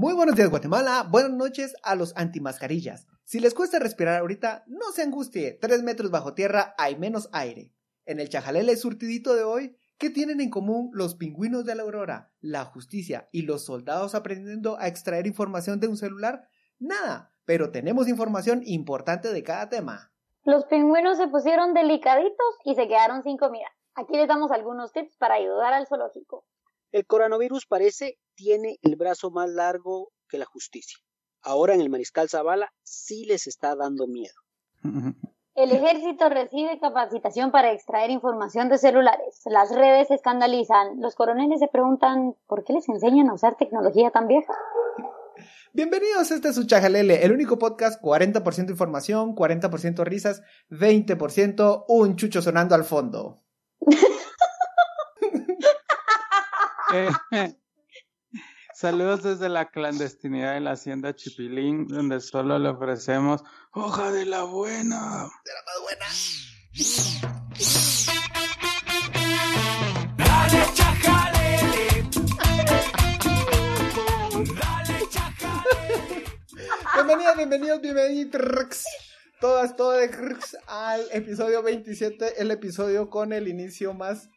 Muy buenos días Guatemala, buenas noches a los antimascarillas. Si les cuesta respirar ahorita, no se angustie, tres metros bajo tierra hay menos aire. En el chajalele surtidito de hoy, ¿qué tienen en común los pingüinos de la aurora, la justicia y los soldados aprendiendo a extraer información de un celular? Nada, pero tenemos información importante de cada tema. Los pingüinos se pusieron delicaditos y se quedaron sin comida. Aquí les damos algunos tips para ayudar al zoológico. El coronavirus parece tiene el brazo más largo que la justicia. Ahora en el Mariscal Zavala sí les está dando miedo. El ejército recibe capacitación para extraer información de celulares. Las redes se escandalizan. Los coroneles se preguntan por qué les enseñan a usar tecnología tan vieja. Bienvenidos, este es su Chajalele, el único podcast 40% información, 40% risas, 20% un chucho sonando al fondo. Saludos desde la clandestinidad de la hacienda Chipilín, donde solo le ofrecemos hoja de la buena. De la más buena. Dale chajalele. Dale chajalele. Bienvenidos, bienvenidos, bienvenidos. Todas, todas al episodio 27, el episodio con el inicio más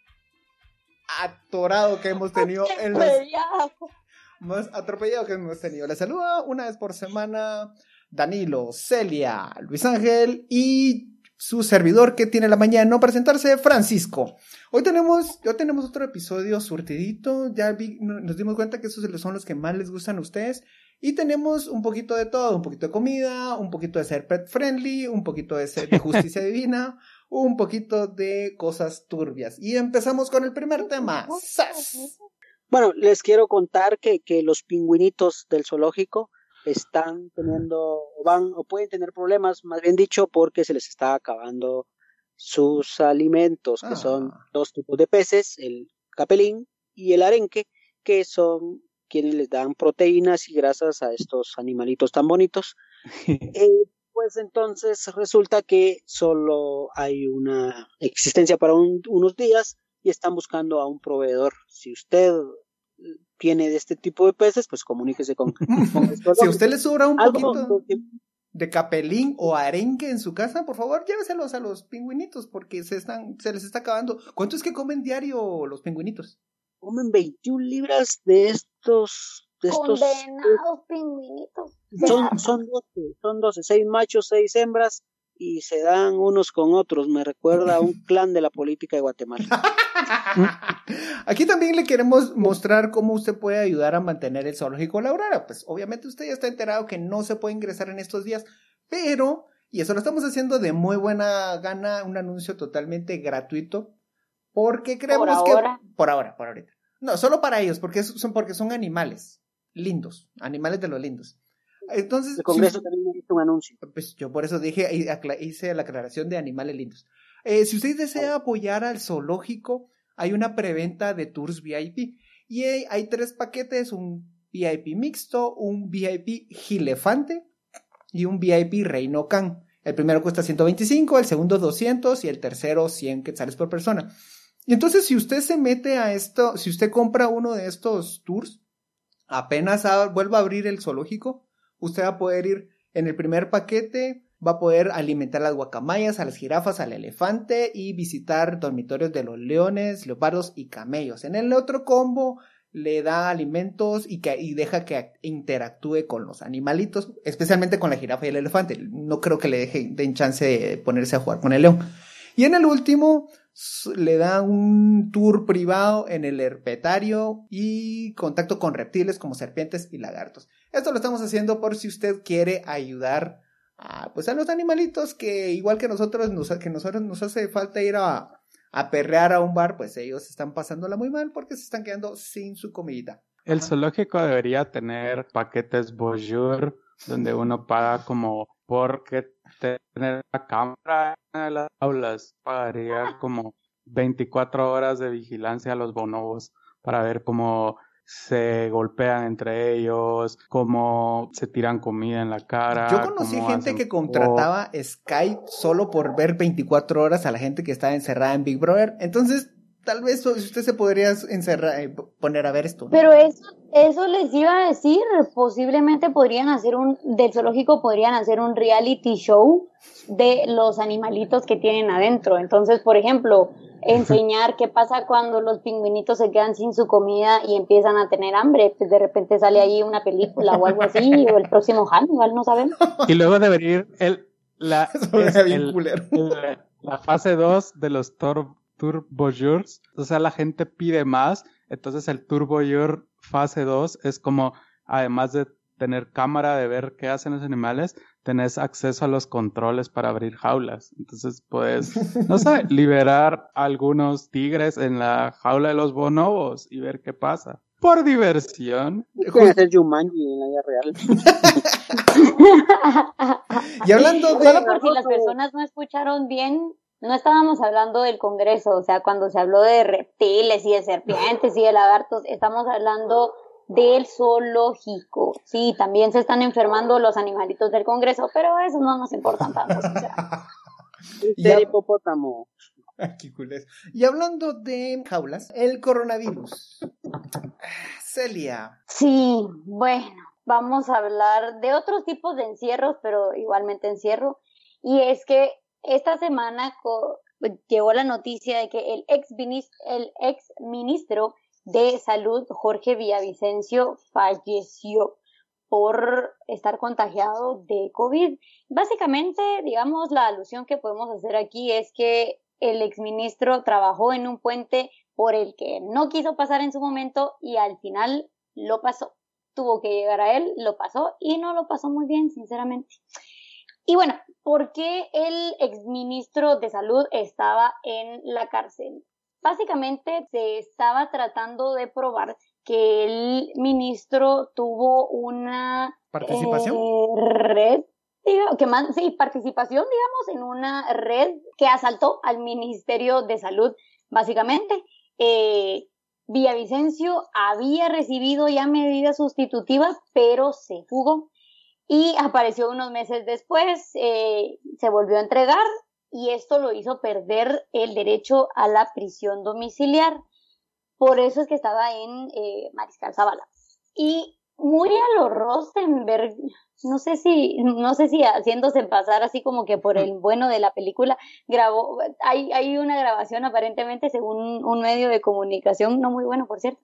atorado que hemos tenido en los más atropellado que hemos tenido. Les saluda una vez por semana Danilo, Celia, Luis Ángel y su servidor que tiene la mañana de no presentarse, Francisco. Hoy tenemos, ya tenemos otro episodio surtidito, ya vi- nos dimos cuenta que esos son los que más les gustan a ustedes. Y tenemos un poquito de todo, un poquito de comida, un poquito de ser pet friendly, un poquito de, ser de justicia divina, un poquito de cosas turbias. Y empezamos con el primer tema. ¡Sas! Bueno, les quiero contar que, que los pingüinitos del zoológico están teniendo, o van, o pueden tener problemas, más bien dicho, porque se les está acabando sus alimentos, que Ah. son dos tipos de peces, el capelín y el arenque, que son quienes les dan proteínas y grasas a estos animalitos tan bonitos. Eh, pues entonces resulta que solo hay una existencia para un- unos días y están buscando a un proveedor. Si usted tiene de este tipo de peces, pues comuníquese con, con Si a usted le sobra un Algo poquito de capelín o arenque en su casa, por favor, lléveselos a los pingüinitos porque se están, se les está acabando. ¿Cuánto es que comen diario los pingüinitos? comen 21 libras de estos de estos Condenados pingüinitos. son son 12, son 12, seis machos, seis hembras y se dan unos con otros. Me recuerda a un clan de la política de Guatemala. Aquí también le queremos mostrar cómo usted puede ayudar a mantener el zoológico La Aurora. Pues obviamente usted ya está enterado que no se puede ingresar en estos días, pero, y eso lo estamos haciendo de muy buena gana, un anuncio totalmente gratuito, porque creemos Por que... ahora. Por ahora, por ahorita. No, solo para ellos, porque son, porque son animales lindos, animales de los lindos. Entonces, El Congreso también hizo un anuncio. pues yo por eso dije, hice la aclaración de animales lindos. Eh, si usted desea apoyar al zoológico, hay una preventa de tours VIP. Y hay, hay tres paquetes, un VIP mixto, un VIP gilefante y un VIP reino can. El primero cuesta 125, el segundo 200 y el tercero 100 quetzales por persona. Y entonces si usted se mete a esto, si usted compra uno de estos tours, apenas a- vuelva a abrir el zoológico, usted va a poder ir en el primer paquete, va a poder alimentar a las guacamayas, a las jirafas, al elefante y visitar dormitorios de los leones, leopardos y camellos. En el otro combo le da alimentos y, que, y deja que interactúe con los animalitos, especialmente con la jirafa y el elefante. No creo que le deje, den chance de ponerse a jugar con el león. Y en el último le da un tour privado en el herpetario y contacto con reptiles como serpientes y lagartos. Esto lo estamos haciendo por si usted quiere ayudar a, pues a los animalitos que igual que nosotros nos, que nosotros nos hace falta ir a, a perrear a un bar, pues ellos están pasándola muy mal porque se están quedando sin su comidita. El zoológico debería tener paquetes Bonjour, donde uno paga como porque tener la cámara en las aulas pagaría como 24 horas de vigilancia a los bonobos para ver cómo se golpean entre ellos, cómo se tiran comida en la cara. Yo conocí gente que contrataba Skype solo por ver 24 horas a la gente que estaba encerrada en Big Brother. Entonces, tal vez usted se podría encerrar, eh, poner a ver esto. ¿no? Pero eso, eso les iba a decir, posiblemente podrían hacer un, del zoológico podrían hacer un reality show de los animalitos que tienen adentro. Entonces, por ejemplo, enseñar qué pasa cuando los pingüinitos se quedan sin su comida y empiezan a tener hambre. Pues de repente sale ahí una película o algo así, o el próximo Hannibal, no sabemos. Y luego debería ir el, la, es el- el- la fase 2 de los Tor- Turbo Yurs. O sea, la gente pide más. Entonces el Turbo Yur fase 2 es como, además de tener cámara de ver qué hacen los animales, tenés acceso a los controles para abrir jaulas. Entonces puedes, no sé, liberar algunos tigres en la jaula de los bonobos y ver qué pasa. Por diversión. Pueden hacer Jumanji en la vida real. Y hablando de... Solo por si las personas no escucharon bien, no estábamos hablando del Congreso, o sea, cuando se habló de reptiles y de serpientes y de lagartos, estamos hablando del zoológico. Sí, también se están enfermando los animalitos del Congreso, pero eso no nos importa tanto, sinceramente. Ya- El hipopótamo. Ay, qué cool es. Y hablando de jaulas, el coronavirus. Celia. Sí, bueno, vamos a hablar de otros tipos de encierros, pero igualmente encierro. Y es que esta semana co- llegó la noticia de que el ex, minis- el ex ministro de Salud, Jorge Villavicencio, falleció por estar contagiado de COVID. Básicamente, digamos, la alusión que podemos hacer aquí es que el exministro trabajó en un puente por el que no quiso pasar en su momento y al final lo pasó. Tuvo que llegar a él, lo pasó y no lo pasó muy bien, sinceramente. Y bueno, ¿por qué el exministro de Salud estaba en la cárcel? Básicamente se estaba tratando de probar que el ministro tuvo una ¿Participación? eh, red, diga- que más, sí, participación, digamos, en una red que asaltó al Ministerio de Salud, básicamente. Eh, Villavicencio había recibido ya medidas sustitutivas, pero se fugó y apareció unos meses después, eh, se volvió a entregar y esto lo hizo perder el derecho a la prisión domiciliar. Por eso es que estaba en eh, Mariscal Zavala. Y muy a lo Rosenberg, no sé si, no sé si haciéndose pasar así como que por el bueno de la película, grabó, hay, hay una grabación aparentemente según un medio de comunicación, no muy bueno por cierto,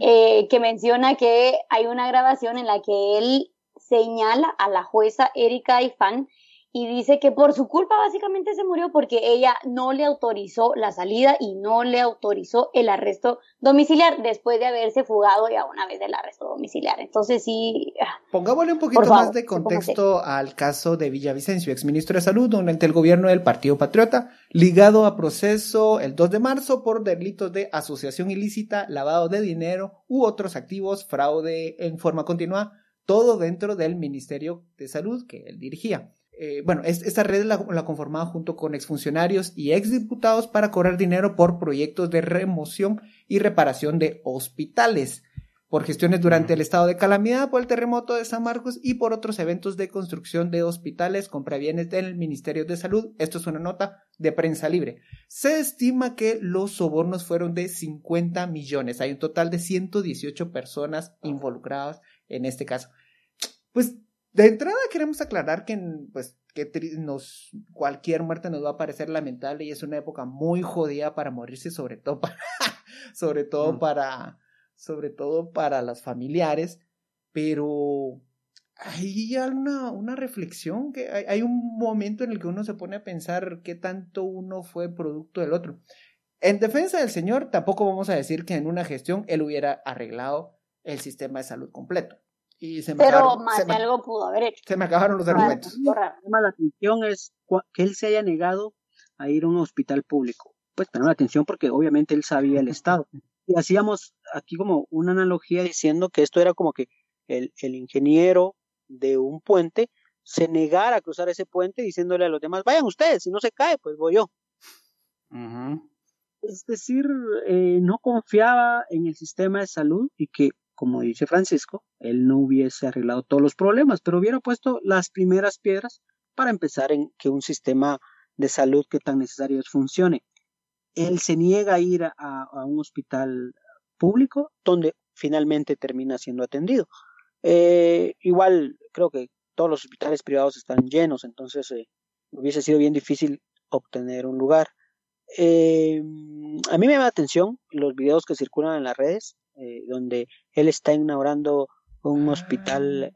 eh, que menciona que hay una grabación en la que él señala a la jueza Erika Ifan y dice que por su culpa básicamente se murió porque ella no le autorizó la salida y no le autorizó el arresto domiciliar después de haberse fugado ya una vez del arresto domiciliar. Entonces sí, ah, Pongámosle un poquito favor, más de contexto al caso de Villavicencio, exministro de Salud durante el gobierno del Partido Patriota, ligado a proceso el 2 de marzo por delitos de asociación ilícita, lavado de dinero u otros activos, fraude en forma continua, todo dentro del Ministerio de Salud que él dirigía. Eh, bueno, es- esta red la, la conformaba junto con exfuncionarios y exdiputados para cobrar dinero por proyectos de remoción y reparación de hospitales por gestiones durante el estado de calamidad por el terremoto de San Marcos y por otros eventos de construcción de hospitales con bienes del Ministerio de Salud. Esto es una nota de prensa libre. Se estima que los sobornos fueron de 50 millones. Hay un total de 118 personas involucradas en este caso. Pues de entrada queremos aclarar que pues que nos cualquier muerte nos va a parecer lamentable y es una época muy jodida para morirse sobre todo para sobre todo Mm. para sobre todo para los familiares, pero hay una, una reflexión, que hay, hay un momento en el que uno se pone a pensar qué tanto uno fue producto del otro. En defensa del señor, tampoco vamos a decir que en una gestión él hubiera arreglado el sistema de salud completo. Y se me, pero acabaron, más se de me- algo pudo haber hecho. se me acabaron los argumentos. algo raro. llama la atención es que él se haya negado a ir a un hospital público. Pues llama la atención porque obviamente él sabía el estado. Y hacíamos aquí como una analogía diciendo que esto era como que el, el ingeniero de un puente se negara a cruzar ese puente diciéndole a los demás, vayan ustedes, si no se cae, pues voy yo. Es decir, eh, no confiaba en el sistema de salud y que, como dice Francisco, él no hubiese arreglado todos los problemas, pero hubiera puesto las primeras piedras para empezar en que un sistema de salud que tan necesario es funcione. él se niega a ir a, un hospital público donde finalmente termina siendo atendido. Eh, igual creo que todos los hospitales privados están llenos, entonces eh, hubiese sido bien difícil obtener un lugar. Eh, a mí me la atención los videos que circulan en las redes, eh, donde él está inaugurando un hospital.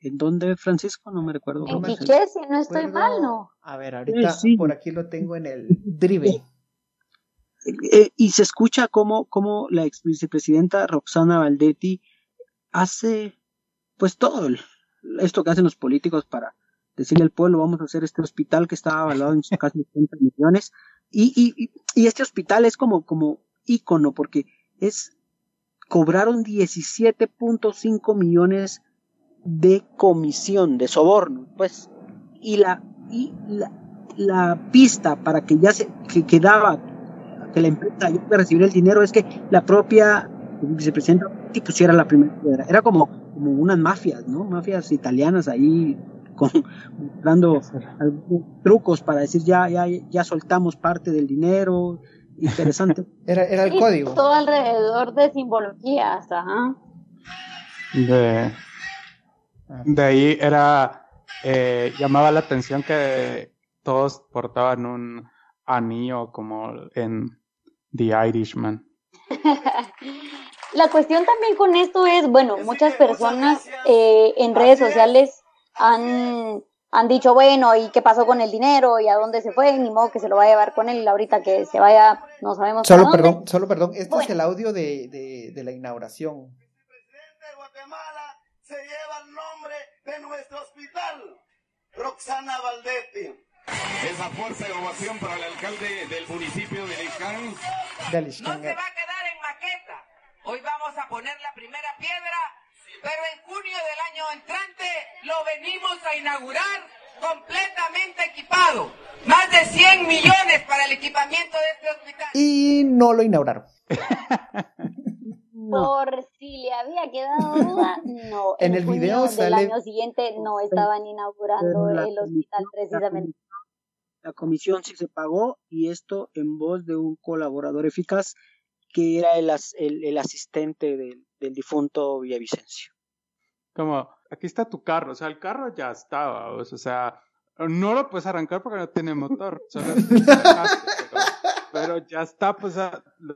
¿En dónde, Francisco? No me recuerdo. En Quiché, si no estoy mal, ¿no? A ver, ahorita Sí, sí. por aquí lo tengo en el Drive. Eh, y se escucha cómo, cómo la ex vicepresidenta Roxana Valdetti hace pues todo el- esto que hacen los políticos para decirle al pueblo vamos a hacer este hospital que está avalado en casi 80 millones y, y, y- y este hospital es como, como ícono porque es cobraron 17.5 millones de comisión de soborno pues y la y la, la pista para que ya se que quedaba que la empresa iba a recibir el dinero es que la propia vicepresidenta pusiera la primera piedra. Era como, como unas mafias, ¿no? Mafias italianas ahí con, dando trucos para decir ya, ya, ya soltamos parte del dinero. Interesante. Era, era el Sí, código. Todo alrededor de simbologías, ajá. De, de ahí era, eh, llamaba la atención que todos portaban un anillo como en The Irishman. La cuestión también con esto es, bueno, muchas personas eh, en redes sociales han, han dicho, bueno, ¿y qué pasó con el dinero? ¿Y a dónde se fue? Ni modo que se lo va a llevar con él ahorita que se vaya, no sabemos Solo a dónde. perdón, solo perdón. Este es Bueno. el audio de, de, de la inauguración. presidente de Guatemala se lleva el nombre de nuestro hospital, Roxana Valdetti. Esa fuerza de ovación para el alcalde del municipio de Licán. De No se va a quedar en maqueta. Hoy vamos a poner la primera piedra, pero en junio del año entrante lo venimos a inaugurar completamente equipado. Más de 100 millones para el equipamiento de este hospital. Y no lo inauguraron. No. Por si le había quedado duda, no. En el video del sale- año siguiente no estaban inaugurando el hospital precisamente. La comisión sí se pagó y esto en voz de un colaborador eficaz que era el, as- el, el asistente del, del difunto Villavicencio. Como, aquí está tu carro, o sea, el carro ya estaba, o sea, no lo puedes arrancar porque no tiene motor, solo es- pero, pero ya está, pues, a, lo-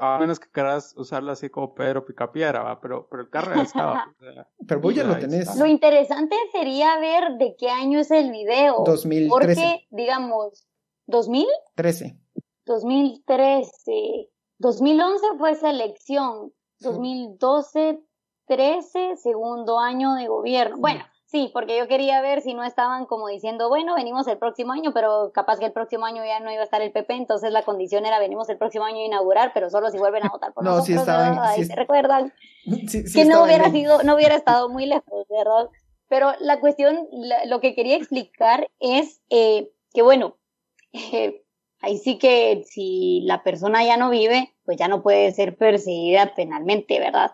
a menos que quieras usarlo así como Pedro Picapiedra, ¿va? Pero, pero el carro ya estaba, o sea, Pero vos ya Ya lo tenés. está. Lo interesante sería ver de qué año es el video. 2013. Porque, digamos, ¿2000? 13. 2013. 2011 fue selección. 2012, 13, segundo año de gobierno. Bueno, sí, porque yo quería ver si no estaban como diciendo, bueno, venimos el próximo año, pero capaz que el próximo año ya no iba a estar el PP, entonces la condición era venimos el próximo año a inaugurar, pero solo si vuelven a votar por No, nosotros. sí estaban- recuerdan Sí, que no hubiera sido, no hubiera estado muy lejos, ¿verdad? Pero la cuestión, lo que quería explicar es eh, que, bueno, eh, ahí sí que si la persona ya no vive, pues ya no puede ser perseguida penalmente, ¿verdad?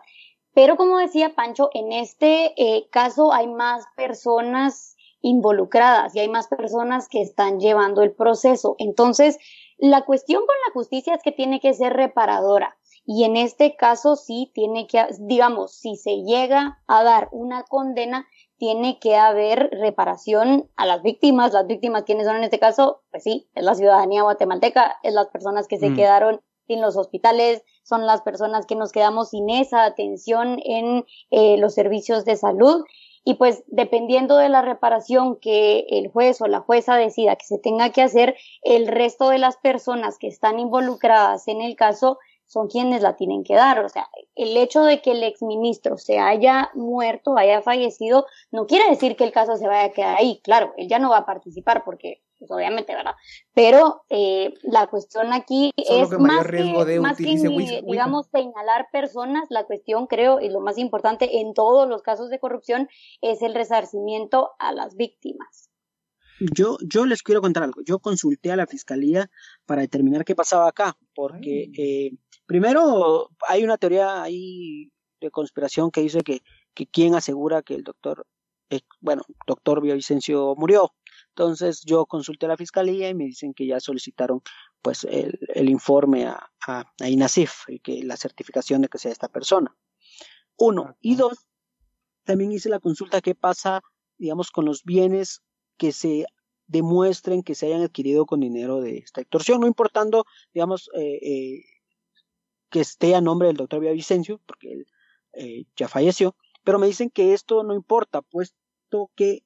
Pero como decía Pancho, en este eh, caso hay más personas involucradas y hay más personas que están llevando el proceso. Entonces, la cuestión con la justicia es que tiene que ser reparadora. Y en este caso sí tiene que, digamos, si se llega a dar una condena, tiene que haber reparación a las víctimas. Las víctimas, ¿quiénes son en este caso? Pues sí, es la ciudadanía guatemalteca, es las personas que se Mm. quedaron sin los hospitales, son las personas que nos quedamos sin esa atención en eh, los servicios de salud. Y pues dependiendo de la reparación que el juez o la jueza decida que se tenga que hacer, el resto de las personas que están involucradas en el caso son quienes la tienen que dar. O sea, el hecho de que el exministro se haya muerto, haya fallecido, no quiere decir que el caso se vaya a quedar ahí. Claro, él ya no va a participar porque, pues obviamente, ¿verdad? Pero eh, la cuestión aquí Solo es que más riesgo que, de más que digamos, señalar personas, la cuestión creo, y lo más importante en todos los casos de corrupción, es el resarcimiento a las víctimas. Yo, yo les quiero contar algo. Yo consulté a la fiscalía para determinar qué pasaba acá, porque eh, primero hay una teoría ahí de conspiración que dice que, que quién asegura que el doctor, eh, bueno, doctor Villavicencio murió. Entonces yo consulté a la fiscalía y me dicen que ya solicitaron pues el, el informe a, a, a INASIF, y que la certificación de que sea esta persona. Uno. Y dos, también hice la consulta qué pasa, digamos, con los bienes que se demuestren que se hayan adquirido con dinero de esta extorsión, no importando, digamos, eh, eh, que esté a nombre del doctor Villavicencio, porque él eh, ya falleció, pero me dicen que esto no importa, puesto que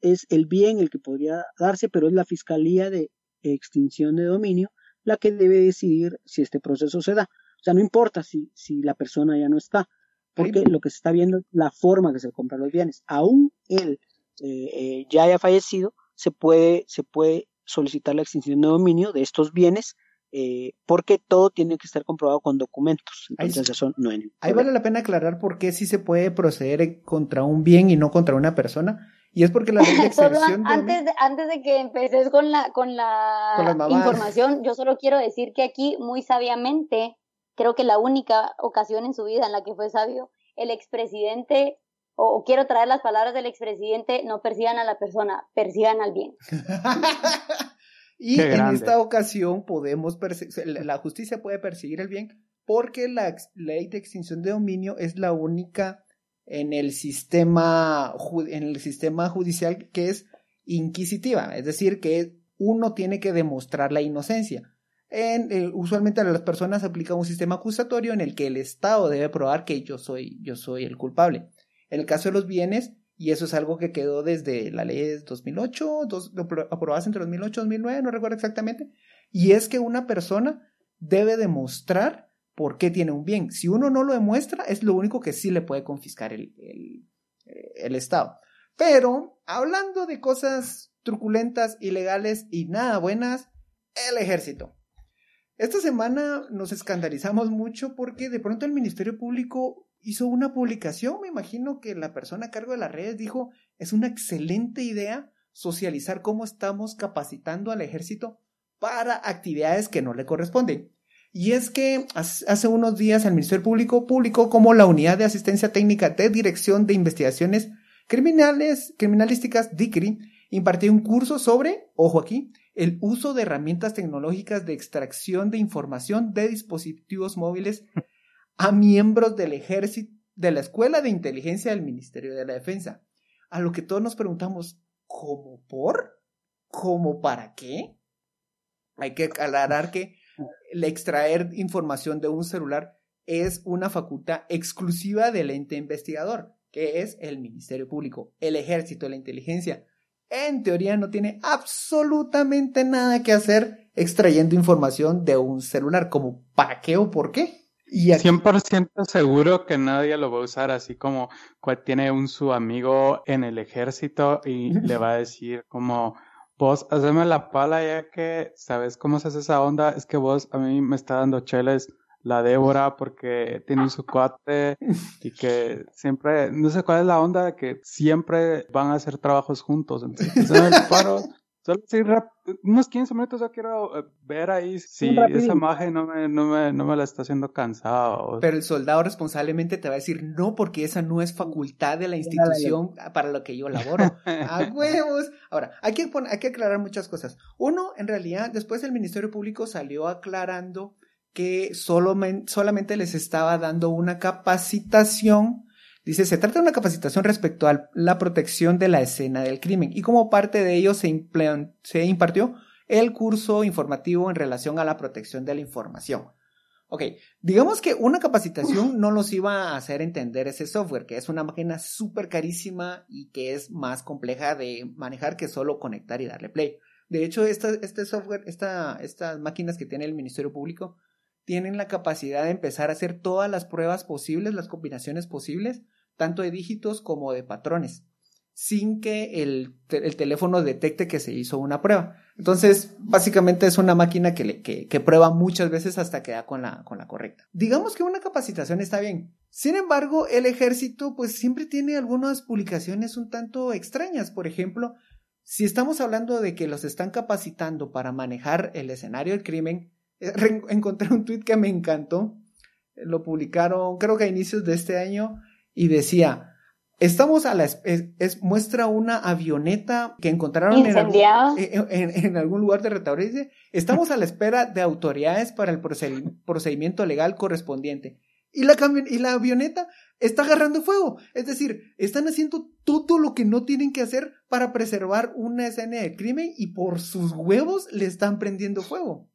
es el bien el que podría darse, pero es la Fiscalía de Extinción de Dominio la que debe decidir si este proceso se da. O sea, no importa si, si la persona ya no está, porque lo que se está viendo es la forma que se compran los bienes. Aún él eh, eh, ya haya fallecido, se puede, se puede solicitar la extinción de dominio de estos bienes eh, porque todo tiene que estar comprobado con documentos. Entonces, Ahí- eso no hay Ahí vale la pena aclarar por qué sí se puede proceder contra un bien y no contra una persona. Y es porque la ley de de antes de, antes de que empeces con la, con la Con información, yo solo quiero decir que aquí, muy sabiamente, creo que la única ocasión en su vida en la que fue sabio, el expresidente, o, o quiero traer las palabras del expresidente, no persigan a la persona, persigan al bien. y en esta ocasión podemos la justicia puede perseguir el bien porque la ley de extinción de dominio es la única en el sistema en el sistema judicial que es inquisitiva, es decir, que uno tiene que demostrar la inocencia. En, eh, usualmente a las personas aplica un sistema acusatorio en el que el Estado debe probar que yo soy, yo soy el culpable. En el caso de los bienes, y eso es algo que quedó desde la ley de 2008, dos, apro- aprobadas entre 2008 y 2009, no recuerdo exactamente, y es que una persona debe demostrar por qué tiene un bien. Si uno no lo demuestra, es lo único que sí le puede confiscar el, el, el Estado. Pero, hablando de cosas truculentas, ilegales y nada buenas, el ejército. Esta semana nos escandalizamos mucho porque de pronto el Ministerio Público hizo una publicación, me imagino que la persona a cargo de las redes dijo, es una excelente idea socializar cómo estamos capacitando al ejército para actividades que no le corresponden. Y es que hace unos días el Ministerio Público publicó como la Unidad de Asistencia Técnica de Dirección de Investigaciones Criminales, Criminalísticas, DICRI, impartió un curso sobre, ojo aquí, el uso de herramientas tecnológicas de extracción de información de dispositivos móviles a miembros del ejército, de la Escuela de Inteligencia del Ministerio de la Defensa. A lo que todos nos preguntamos, ¿cómo por? ¿Cómo para qué? Hay que aclarar que el extraer información de un celular es una facultad exclusiva del ente investigador, que es el Ministerio Público, el Ejército, la inteligencia. En teoría no tiene absolutamente nada que hacer extrayendo información de un celular, como para qué o por qué. Y aquí, 100% seguro que nadie lo va a usar así como tiene un su amigo en el ejército y le va a decir como vos haceme la pala ya que sabes cómo se hace esa onda, es que vos a mí me está dando cheles la Débora porque tiene su cuate y que siempre, no sé cuál es la onda que siempre van a hacer trabajos juntos, entonces haceme el paro. Solo así rap- unos 15 minutos yo quiero eh, ver ahí si esa imagen no me, no me, no me la está haciendo cansado. pero el soldado responsablemente te va a decir no, porque esa no es facultad de la institución para la que yo laboro. ¡A huevos! Ahora, hay que, hay que aclarar muchas cosas. Uno, en realidad, después el Ministerio Público salió aclarando que solamente les estaba dando una capacitación. Dice, se trata de una capacitación respecto a la protección de la escena del crimen y como parte de ello se, se impartió el curso informativo en relación a la protección de la información. Ok, digamos que una capacitación no los iba a hacer entender ese software, que es una máquina súper carísima y que es más compleja de manejar que solo conectar y darle play. De hecho, esta, este software, esta, estas máquinas que tiene el Ministerio Público, tienen la capacidad de empezar a hacer todas las pruebas posibles, las combinaciones posibles, tanto de dígitos como de patrones, sin que el, te- el teléfono detecte que se hizo una prueba. Entonces, básicamente es una máquina que, le- prueba muchas veces hasta que da con la, con la correcta. Digamos que una capacitación está bien. Sin embargo, el ejército pues siempre tiene algunas publicaciones un tanto extrañas. Por ejemplo, si estamos hablando de que los están capacitando para manejar el escenario del crimen, encontré un tweet que me encantó. Lo publicaron creo que a inicios de este año y decía, Estamos a la es, es- muestra una avioneta que encontraron en algún, Incendiada. en, en- en algún lugar de retaure. Dice, estamos a la espera de autoridades para el procedi- procedimiento legal correspondiente. Y la, y la avioneta está agarrando fuego. Es decir, están haciendo todo lo que no tienen que hacer para preservar una escena de crimen y por sus huevos le están prendiendo fuego.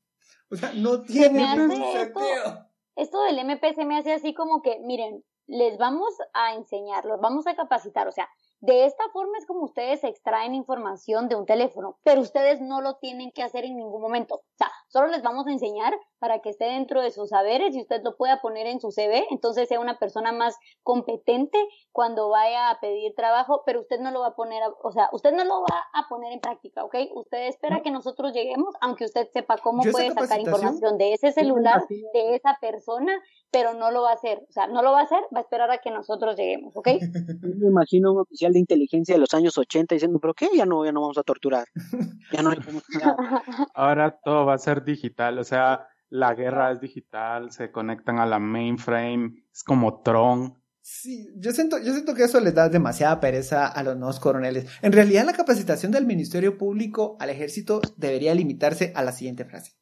O sea, no tiene esto- sentido. esto del MP se me hace así como que, miren, les vamos a enseñar, los vamos a capacitar, o sea, de esta forma es como ustedes extraen información de un teléfono, pero ustedes no lo tienen que hacer en ningún momento. O sea, solo les vamos a enseñar para que esté dentro de sus saberes y usted lo pueda poner en su CV, entonces sea una persona más competente cuando vaya a pedir trabajo, pero usted no lo va a poner, a- o sea, usted no lo va a poner en práctica, ¿ok? Usted espera que nosotros lleguemos, aunque usted sepa cómo Yo puede sacar información de ese celular, de esa persona, pero no lo va a hacer. O sea, no lo va a hacer, va a esperar a que nosotros lleguemos, ¿ok? Yo me imagino un oficial de inteligencia de los años 80 diciendo, pero ¿qué? Ya no, ya no vamos a torturar. Ya no le podemos nada. Ahora todo va a ser digital, o sea, la guerra es digital, se conectan a la mainframe, es como Tron. Sí, yo siento, yo siento que eso les da demasiada pereza a los nuevos coroneles. En realidad, la capacitación del Ministerio Público al ejército debería limitarse a la siguiente frase.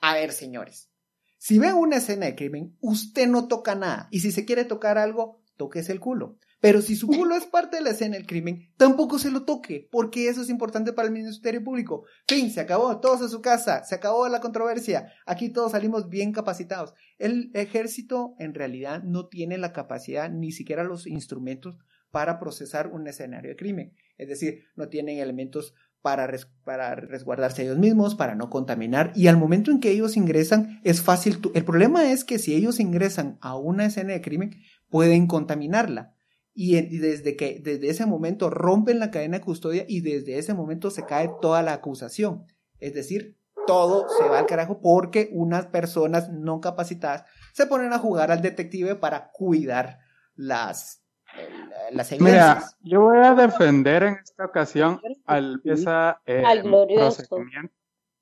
A ver, señores, si ven una escena de crimen, usted no toca nada. Y si se quiere tocar algo, toquese el culo. Pero si su culo es parte de la escena del crimen, tampoco se lo toque, porque eso es importante para el Ministerio Público. Fin, se acabó, todos a su casa, se acabó la controversia. Aquí todos salimos bien capacitados. El ejército en realidad no tiene la capacidad ni siquiera los instrumentos para procesar un escenario de crimen. Es decir, no tienen elementos para, res- para resguardarse ellos mismos, para no contaminar. Y al momento en que ellos ingresan, es fácil. El problema es que si ellos ingresan a una escena de crimen, pueden contaminarla. Y, en- y desde que desde ese momento rompen la cadena de custodia y desde ese momento se cae toda la acusación. Es decir, todo se va al carajo porque unas personas no capacitadas se ponen a jugar al detective para cuidar las, el- las Mira, evidencias. yo voy a defender en esta ocasión al pieza eh, Al glorioso. procedimiento,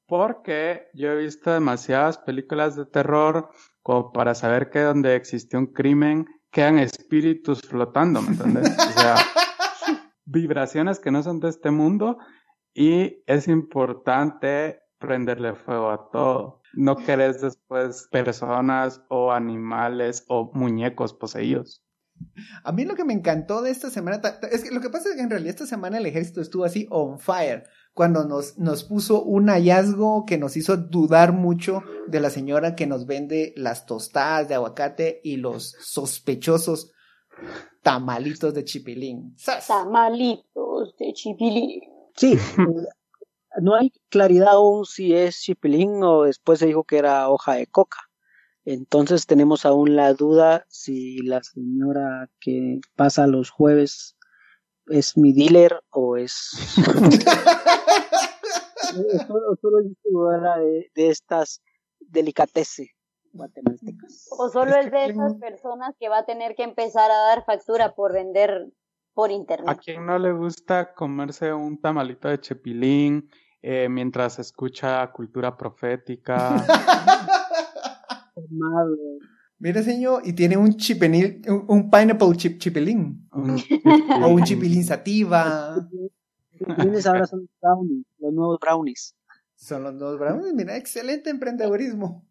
porque yo he visto demasiadas películas de terror como para saber que donde existe un crimen quedan espíritus flotando, ¿me entiendes? O sea, vibraciones que no son de este mundo y es importante prenderle fuego a todo. No querés después personas o animales o muñecos poseídos. A mí lo que me encantó de esta semana es que lo que pasa es que en realidad esta semana el ejército estuvo así on fire cuando nos, nos puso un hallazgo que nos hizo dudar mucho de la señora que nos vende las tostadas de aguacate y los sospechosos tamalitos de chipilín. ¡Sas! Tamalitos de chipilín. Sí, no hay claridad aún si es chipilín o después se dijo que era hoja de coca. Entonces tenemos aún la duda si la señora que pasa los jueves es mi dealer o es solo, solo es distribuidora de, de estas delicateces guatemaltecas. O solo es de esas personas que va a tener que empezar a dar factura por vender por ¿A internet. quién no le gusta comerse un tamalito de chepilín eh, mientras escucha cultura profética? Formado. Mire, señor, y tiene un chipinil, un, un pineapple chip chipilín. O un chipilín sativa. Los ahora son brownies, los nuevos brownies. Son los dos bravos. Mira, excelente emprendedurismo.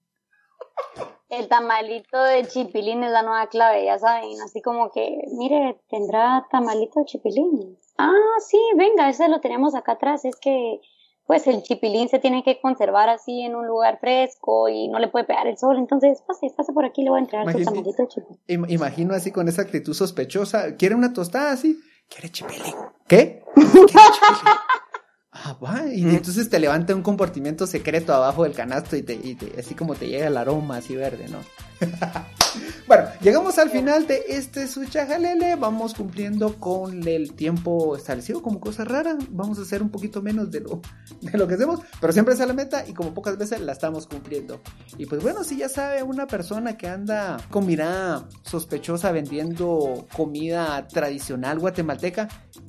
El tamalito de chipilín es la nueva clave, ya saben, así como que, mire, tendrá tamalito de chipilín. Ah, sí, venga, ese lo tenemos acá atrás, es que pues el chipilín se tiene que conservar así en un lugar fresco y no le puede pegar el sol, entonces pase, pase por aquí, le voy a entregar su tamalito de chipilín. Im- Imagino así con esa actitud sospechosa. ¿Quiere una tostada así? ¿Quiere chipilín? ¿Qué? ¿Quiere chipilín? Ah, va. Y entonces te levanta un compartimiento secreto abajo del canasto y, te, y te- así como te llega el aroma así verde, ¿no? bueno, llegamos al final de este Suchajalele. Vamos cumpliendo con el tiempo establecido como cosa rara. Vamos a hacer un poquito menos de lo, de lo que hacemos, pero siempre es a la meta y como pocas veces la estamos cumpliendo. Y pues bueno, si ya sabe una persona que anda con mirada sospechosa vendiendo comida tradicional guatemalteca,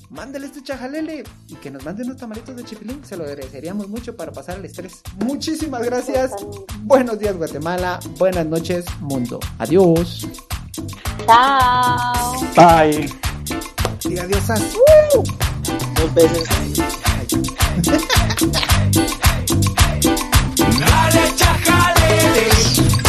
mándale este chajalele y que nos manden unos tamalitos de chipilín. Se lo agradeceríamos mucho para pasar el estrés. Muchísimas gracias. Buenos días Guatemala. Buenas noches mundo. Adiós. Chao. Bye. Diga diosas. Dos veces. Dale, chajale.